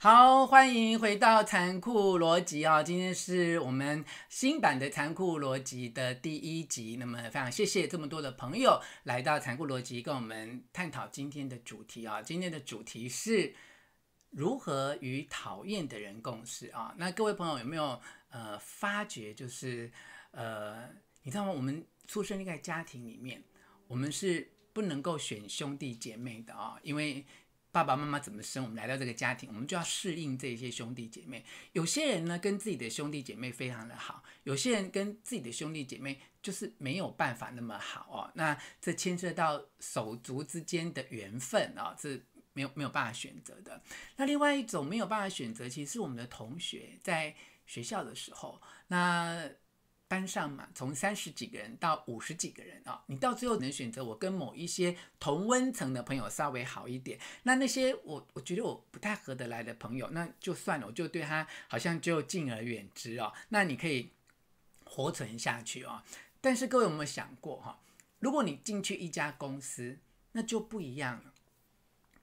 好，欢迎回到残酷逻辑啊！今天是我们新版的残酷逻辑的第一集。那么，非常谢谢这么多的朋友来到残酷逻辑，跟我们探讨今天的主题啊！今天的主题是如何与讨厌的人共事啊？那各位朋友有没有呃发觉，就是呃，你知道吗？我们出生在家庭里面，我们是不能够选兄弟姐妹的啊，因为。爸爸妈妈怎么生，我们来到这个家庭，我们就要适应这些兄弟姐妹。有些人呢，跟自己的兄弟姐妹非常的好；有些人跟自己的兄弟姐妹就是没有办法那么好哦。那这牵涉到手足之间的缘分啊，是没有没有办法选择的。那另外一种没有办法选择，其实是我们的同学在学校的时候，那。班上嘛，从三十几个人到五十几个人啊，你到最后能选择我跟某一些同温层的朋友稍微好一点，那那些我我觉得我不太合得来的朋友，那就算了，我就对他好像就敬而远之哦。那你可以活存下去哦。但是各位有没有想过哈，如果你进去一家公司，那就不一样了。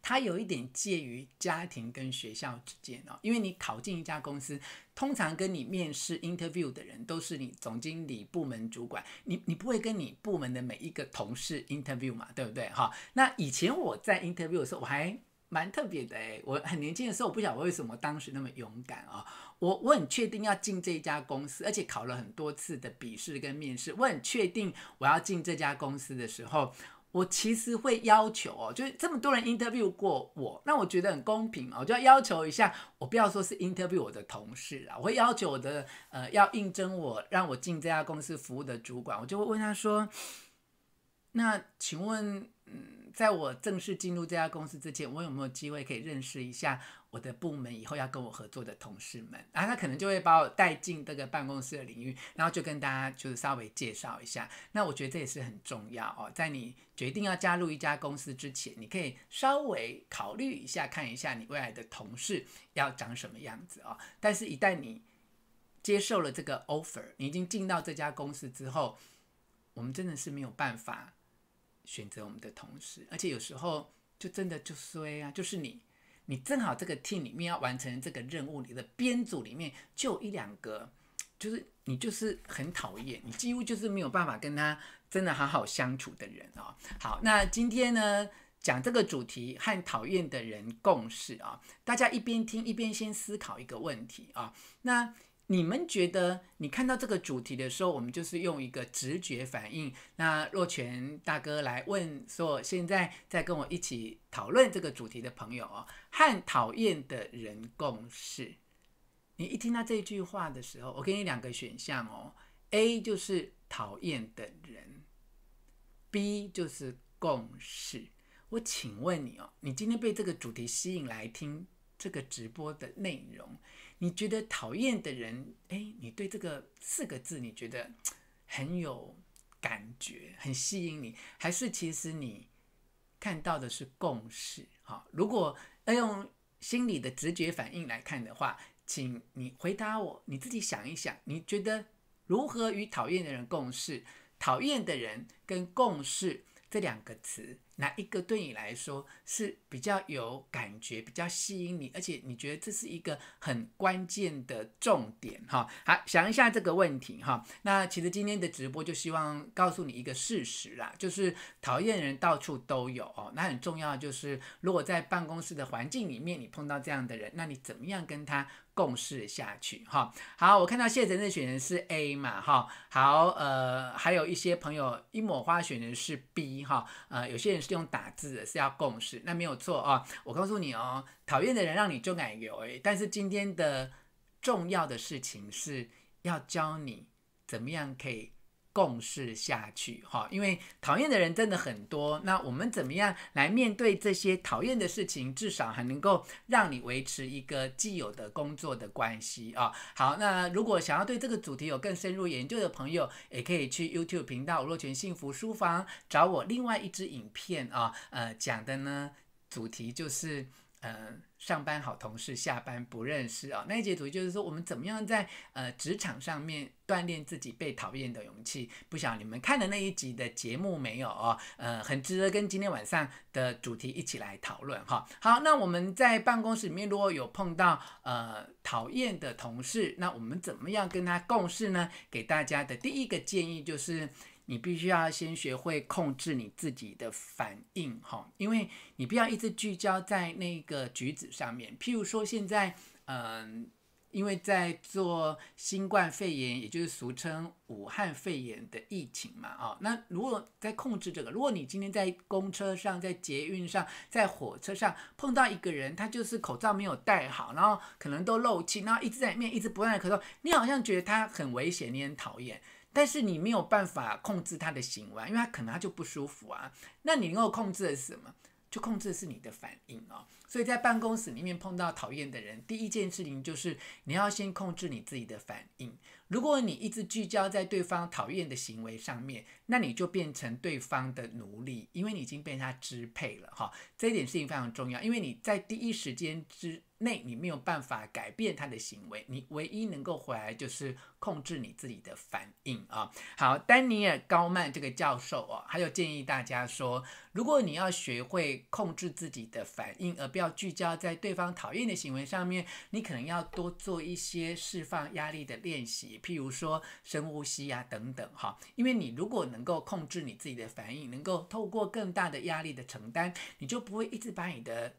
它有一点介于家庭跟学校之间哦，因为你考进一家公司，通常跟你面试 interview 的人都是你总经理、部门主管，你你不会跟你部门的每一个同事 interview 嘛，对不对？哈，那以前我在 interview 的时候，我还蛮特别的诶，我很年轻的时候，我不晓得为什么当时那么勇敢啊，我我很确定要进这一家公司，而且考了很多次的笔试跟面试，我很确定我要进这家公司的时候。我其实会要求哦，就是这么多人 interview 过我，那我觉得很公平嘛，我就要要求一下，我不要说是 interview 我的同事啊，我会要求我的呃要应征我让我进这家公司服务的主管，我就会问他说，那请问，嗯，在我正式进入这家公司之前，我有没有机会可以认识一下？我的部门以后要跟我合作的同事们，然后他可能就会把我带进这个办公室的领域，然后就跟大家就是稍微介绍一下。那我觉得这也是很重要哦，在你决定要加入一家公司之前，你可以稍微考虑一下，看一下你未来的同事要长什么样子哦。但是，一旦你接受了这个 offer，你已经进到这家公司之后，我们真的是没有办法选择我们的同事，而且有时候就真的就衰啊，就是你。你正好这个 team 里面要完成这个任务，你的编组里面就一两个，就是你就是很讨厌，你几乎就是没有办法跟他真的好好相处的人哦。好，那今天呢，讲这个主题和讨厌的人共事啊，大家一边听一边先思考一个问题啊，那。你们觉得，你看到这个主题的时候，我们就是用一个直觉反应。那若权大哥来问说，现在在跟我一起讨论这个主题的朋友哦，和讨厌的人共事。你一听到这句话的时候，我给你两个选项哦，A 就是讨厌的人，B 就是共事。我请问你哦，你今天被这个主题吸引来听这个直播的内容？你觉得讨厌的人，哎，你对这个四个字你觉得很有感觉，很吸引你，还是其实你看到的是共事？哈，如果要用心理的直觉反应来看的话，请你回答我，你自己想一想，你觉得如何与讨厌的人共事？讨厌的人跟共事这两个词。哪一个对你来说是比较有感觉、比较吸引你，而且你觉得这是一个很关键的重点哈？好，想一下这个问题哈。那其实今天的直播就希望告诉你一个事实啦，就是讨厌人到处都有哦。那很重要就是，如果在办公室的环境里面你碰到这样的人，那你怎么样跟他共事下去哈？好，我看到谢晨的选人是 A 嘛哈。好，呃，还有一些朋友一抹花选人是 B 哈。呃，有些人。是用打字的，是要共事，那没有错啊。我告诉你哦，讨厌的人让你就奶油诶。但是今天的重要的事情是要教你怎么样可以。共事下去哈，因为讨厌的人真的很多。那我们怎么样来面对这些讨厌的事情？至少还能够让你维持一个既有的工作的关系啊。好，那如果想要对这个主题有更深入研究的朋友，也可以去 YouTube 频道“若权幸福书房”找我另外一支影片啊。呃，讲的呢主题就是。呃，上班好同事，下班不认识啊、哦。那一节主题就是说，我们怎么样在呃职场上面锻炼自己被讨厌的勇气。不晓得你们看了那一集的节目没有哦？呃，很值得跟今天晚上的主题一起来讨论哈、好，那我们在办公室里面如果有碰到呃讨厌的同事，那我们怎么样跟他共事呢？给大家的第一个建议就是。你必须要先学会控制你自己的反应，哈，因为你不要一直聚焦在那个举止上面。譬如说，现在，嗯，因为在做新冠肺炎，也就是俗称武汉肺炎的疫情嘛，啊，那如果在控制这个，如果你今天在公车上、在捷运上、在火车上碰到一个人，他就是口罩没有戴好，然后可能都漏气，然后一直在里面一直不断的咳嗽，你好像觉得他很危险，你很讨厌。但是你没有办法控制他的行为，因为他可能他就不舒服啊。那你能够控制的是什么？就控制的是你的反应哦。所以在办公室里面碰到讨厌的人，第一件事情就是你要先控制你自己的反应。如果你一直聚焦在对方讨厌的行为上面，那你就变成对方的奴隶，因为你已经被他支配了哈。这一点事情非常重要，因为你在第一时间之内你没有办法改变他的行为，你唯一能够回来就是控制你自己的反应啊。好，丹尼尔·高曼这个教授哦，还有建议大家说，如果你要学会控制自己的反应，而不要聚焦在对方讨厌的行为上面，你可能要多做一些释放压力的练习，譬如说深呼吸啊等等哈。因为你如果能够控制你自己的反应，能够透过更大的压力的承担，你就不会一直把你的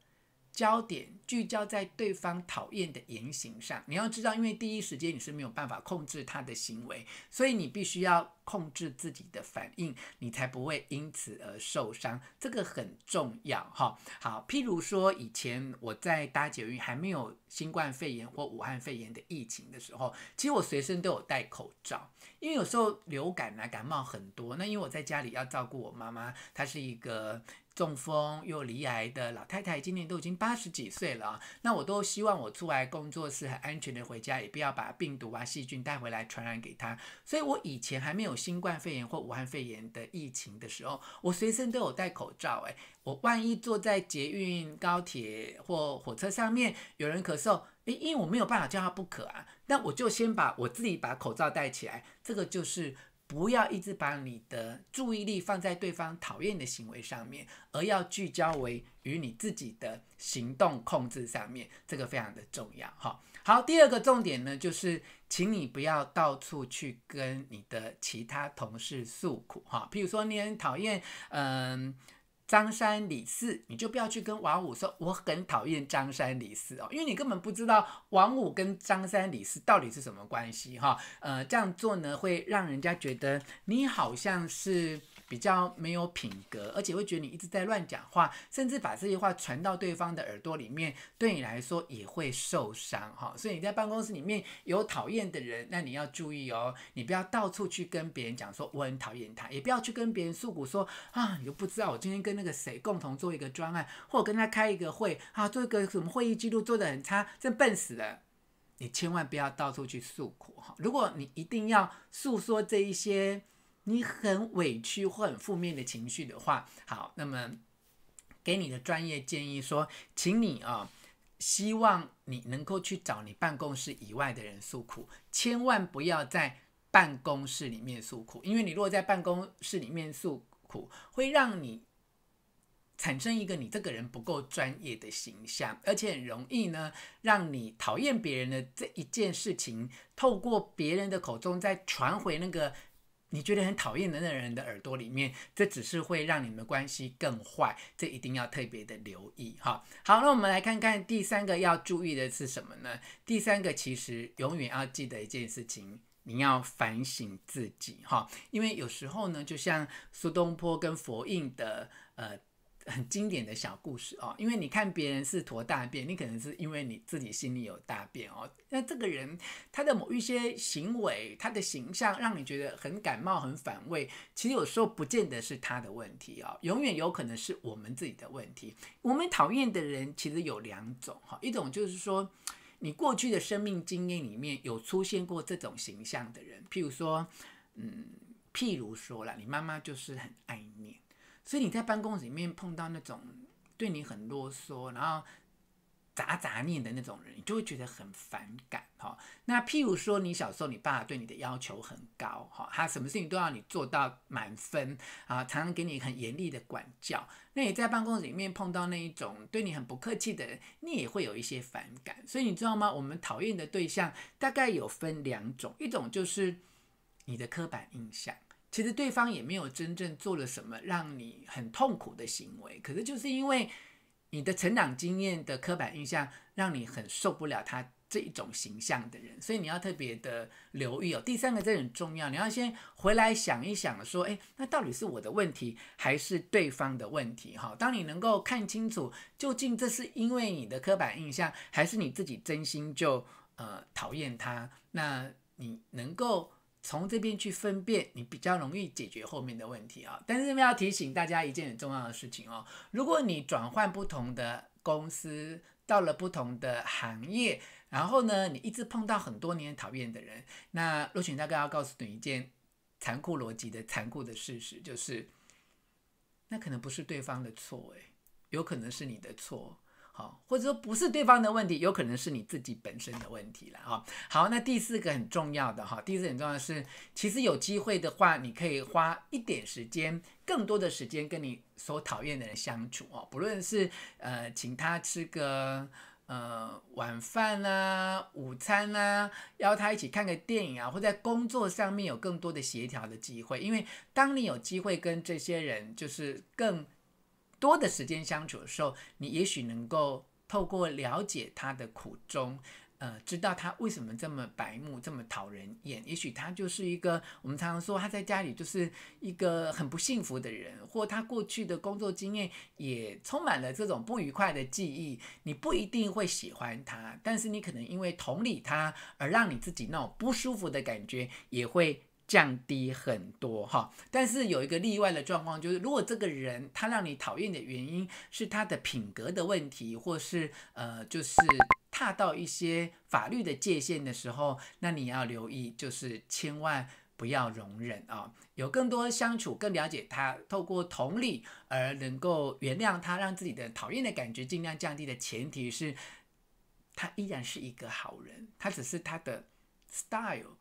焦点聚焦在对方讨厌的言行上。你要知道，因为第一时间你是没有办法控制他的行为，所以你必须要控制自己的反应，你才不会因此而受伤。这个很重要哈。好，譬如说以前我在搭捷运还没有新冠肺炎或武汉肺炎的疫情的时候，其实我随身都有戴口罩，因为有时候流感啊感冒很多。那因为我在家里要照顾我妈妈，她是一个。中风又罹癌的老太太，今年都已经八十几岁了。那我都希望我出来工作是很安全的回家，也不要把病毒啊细菌带回来传染给她。所以我以前还没有新冠肺炎或武汉肺炎的疫情的时候，我随身都有戴口罩。诶，我万一坐在捷运、高铁或火车上面，有人咳嗽，诶，因为我没有办法叫他不咳啊，那我就先把我自己把口罩戴起来。这个就是。不要一直把你的注意力放在对方讨厌的行为上面，而要聚焦为与你自己的行动控制上面，这个非常的重要哈。好，第二个重点呢，就是请你不要到处去跟你的其他同事诉苦哈。譬如说你很讨厌，嗯。张三李四，你就不要去跟王五说我很讨厌张三李四哦，因为你根本不知道王五跟张三李四到底是什么关系哈。呃，这样做呢，会让人家觉得你好像是。比较没有品格，而且会觉得你一直在乱讲话，甚至把这些话传到对方的耳朵里面，对你来说也会受伤哈。所以你在办公室里面有讨厌的人，那你要注意哦，你不要到处去跟别人讲说我很讨厌他，也不要去跟别人诉苦说啊，你都不知道我今天跟那个谁共同做一个专案，或者跟他开一个会啊，做一个什么会议记录做得很差，真笨死了。你千万不要到处去诉苦哈。如果你一定要诉说这一些。你很委屈或很负面的情绪的话，好，那么给你的专业建议说，请你啊，希望你能够去找你办公室以外的人诉苦，千万不要在办公室里面诉苦，因为你如果在办公室里面诉苦，会让你产生一个你这个人不够专业的形象，而且很容易呢，让你讨厌别人的这一件事情，透过别人的口中再传回那个。你觉得很讨厌的那人的耳朵里面，这只是会让你们关系更坏，这一定要特别的留意哈。好，那我们来看看第三个要注意的是什么呢？第三个其实永远要记得一件事情，你要反省自己哈，因为有时候呢，就像苏东坡跟佛印的呃。很经典的小故事哦，因为你看别人是坨大便，你可能是因为你自己心里有大便哦。那这个人他的某一些行为，他的形象让你觉得很感冒、很反胃，其实有时候不见得是他的问题哦，永远有可能是我们自己的问题。我们讨厌的人其实有两种哈，一种就是说你过去的生命经验里面有出现过这种形象的人，譬如说，嗯，譬如说啦，你妈妈就是很爱念。所以你在办公室里面碰到那种对你很啰嗦，然后杂杂念的那种人，你就会觉得很反感哈。那譬如说，你小时候你爸爸对你的要求很高哈，他什么事情都要你做到满分啊，常常给你很严厉的管教。那你在办公室里面碰到那一种对你很不客气的人，你也会有一些反感。所以你知道吗？我们讨厌的对象大概有分两种，一种就是你的刻板印象，其实对方也没有真正做了什么让你很痛苦的行为，可是就是因为。你的成长经验的刻板印象让你很受不了他这一种形象的人，所以你要特别的留意哦。第三个这很重要，你要先回来想一想，说，诶，那到底是我的问题还是对方的问题？哈，当你能够看清楚究竟这是因为你的刻板印象，还是你自己真心就呃讨厌他，那你能够。从这边去分辨，你比较容易解决后面的问题啊。但是要提醒大家一件很重要的事情哦，如果你转换不同的公司，到了不同的行业，然后呢，你一直碰到很多年讨厌的人，那陆群大哥要告诉你一件残酷逻辑的残酷的事实，就是那可能不是对方的错，诶，有可能是你的错。好，或者说不是对方的问题，有可能是你自己本身的问题了哈。好，那第四个很重要的哈，第四个很重要的是，其实有机会的话，你可以花一点时间，更多的时间跟你所讨厌的人相处哦。不论是呃请他吃个呃晚饭啊、午餐啊，邀他一起看个电影啊，或在工作上面有更多的协调的机会，因为当你有机会跟这些人就是更。多的时间相处的时候，你也许能够透过了解他的苦衷，呃，知道他为什么这么白目，这么讨人厌。也许他就是一个我们常常说他在家里就是一个很不幸福的人，或他过去的工作经验也充满了这种不愉快的记忆。你不一定会喜欢他，但是你可能因为同理他，而让你自己那种不舒服的感觉也会。降低很多哈，但是有一个例外的状况，就是如果这个人他让你讨厌的原因是他的品格的问题，或是呃，就是踏到一些法律的界限的时候，那你要留意，就是千万不要容忍啊，有更多相处，更了解他，透过同理而能够原谅他，让自己的讨厌的感觉尽量降低的前提是，他依然是一个好人，他只是他的 style。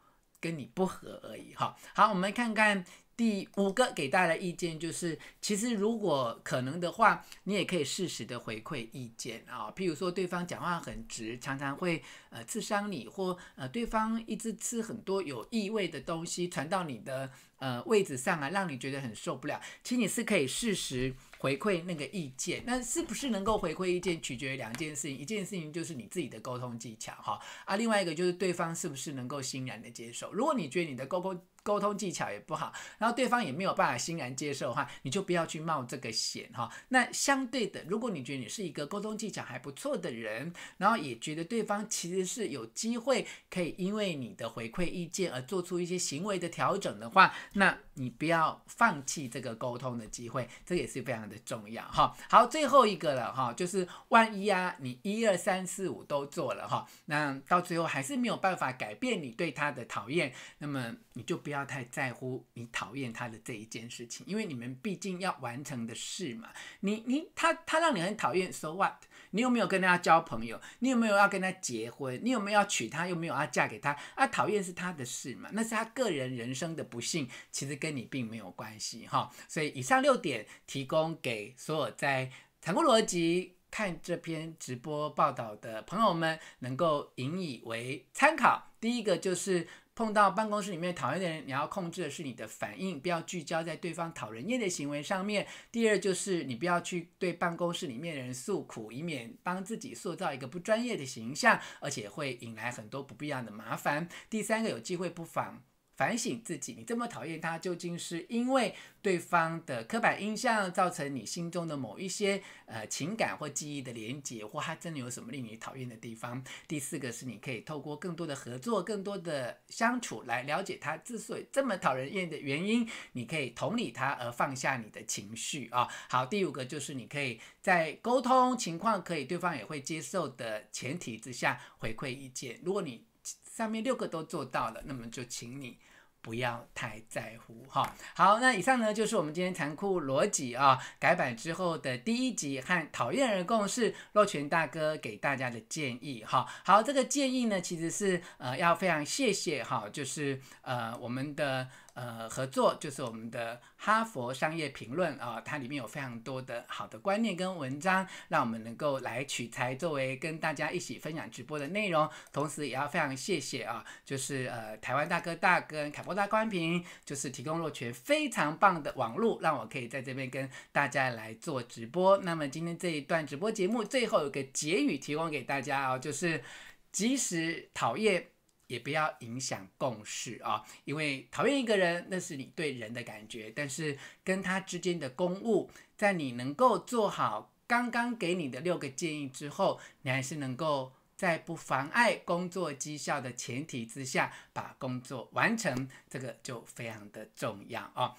跟你不合而已哈。好，我们看看第五个给大家的意见，就是其实如果可能的话，你也可以适时的回馈意见啊。譬如说，对方讲话很直，常常会呃刺伤你，或呃对方一直吃很多有异味的东西传到你的呃位置上啊，让你觉得很受不了。其实你是可以适时。回馈那个意见，那是不是能够回馈意见，取决于两件事情。一件事情就是你自己的沟通技巧，哈啊，另外一个就是对方是不是能够欣然的接受。如果你觉得你的沟通沟通技巧也不好，然后对方也没有办法欣然接受的话，你就不要去冒这个险哈。那相对的，如果你觉得你是一个沟通技巧还不错的人，然后也觉得对方其实是有机会可以因为你的回馈意见而做出一些行为的调整的话，那你不要放弃这个沟通的机会，这也是非常的重要哈。好，最后一个了哈，就是万一啊，你一二三四五都做了哈，那到最后还是没有办法改变你对他的讨厌，那么你就不要。太在乎你讨厌他的这一件事情，因为你们毕竟要完成的事嘛。你你他他让你很讨厌，so what？你有没有跟他交朋友？你有没有要跟他结婚？你有没有要娶她？又没有要嫁给他？啊，讨厌是他的事嘛，那是他个人人生的不幸，其实跟你并没有关系哈。所以以上六点提供给所有在残酷逻辑看这篇直播报道的朋友们，能够引以为参考。第一个就是。碰到办公室里面讨厌的人，你要控制的是你的反应，不要聚焦在对方讨人厌的行为上面。第二就是你不要去对办公室里面的人诉苦，以免帮自己塑造一个不专业的形象，而且会引来很多不必要的麻烦。第三个有机会不妨。反省自己，你这么讨厌他，究竟是因为对方的刻板印象造成你心中的某一些呃情感或记忆的连结，或他真的有什么令你讨厌的地方？第四个是你可以透过更多的合作、更多的相处来了解他之所以这么讨人厌的原因，你可以同理他而放下你的情绪啊。好，第五个就是你可以在沟通情况可以对方也会接受的前提之下回馈意见。如果你上面六个都做到了，那么就请你不要太在乎哈。好，那以上呢就是我们今天残酷逻辑啊改版之后的第一集和讨厌人共事，洛权大哥给大家的建议哈。好，这个建议呢其实是呃要非常谢谢哈，就是呃我们的。呃，合作就是我们的哈佛商业评论啊，它里面有非常多的好的观念跟文章，让我们能够来取材作为跟大家一起分享直播的内容。同时，也要非常谢谢啊，就是呃台湾大哥大跟凯博大宽频，就是提供若权非常棒的网络，让我可以在这边跟大家来做直播。那么今天这一段直播节目最后有个结语提供给大家啊，就是即使讨厌。也不要影响共事啊，因为讨厌一个人，那是你对人的感觉，但是跟他之间的公务，在你能够做好刚刚给你的六个建议之后，你还是能够。在不妨碍工作绩效的前提之下，把工作完成，这个就非常的重要啊。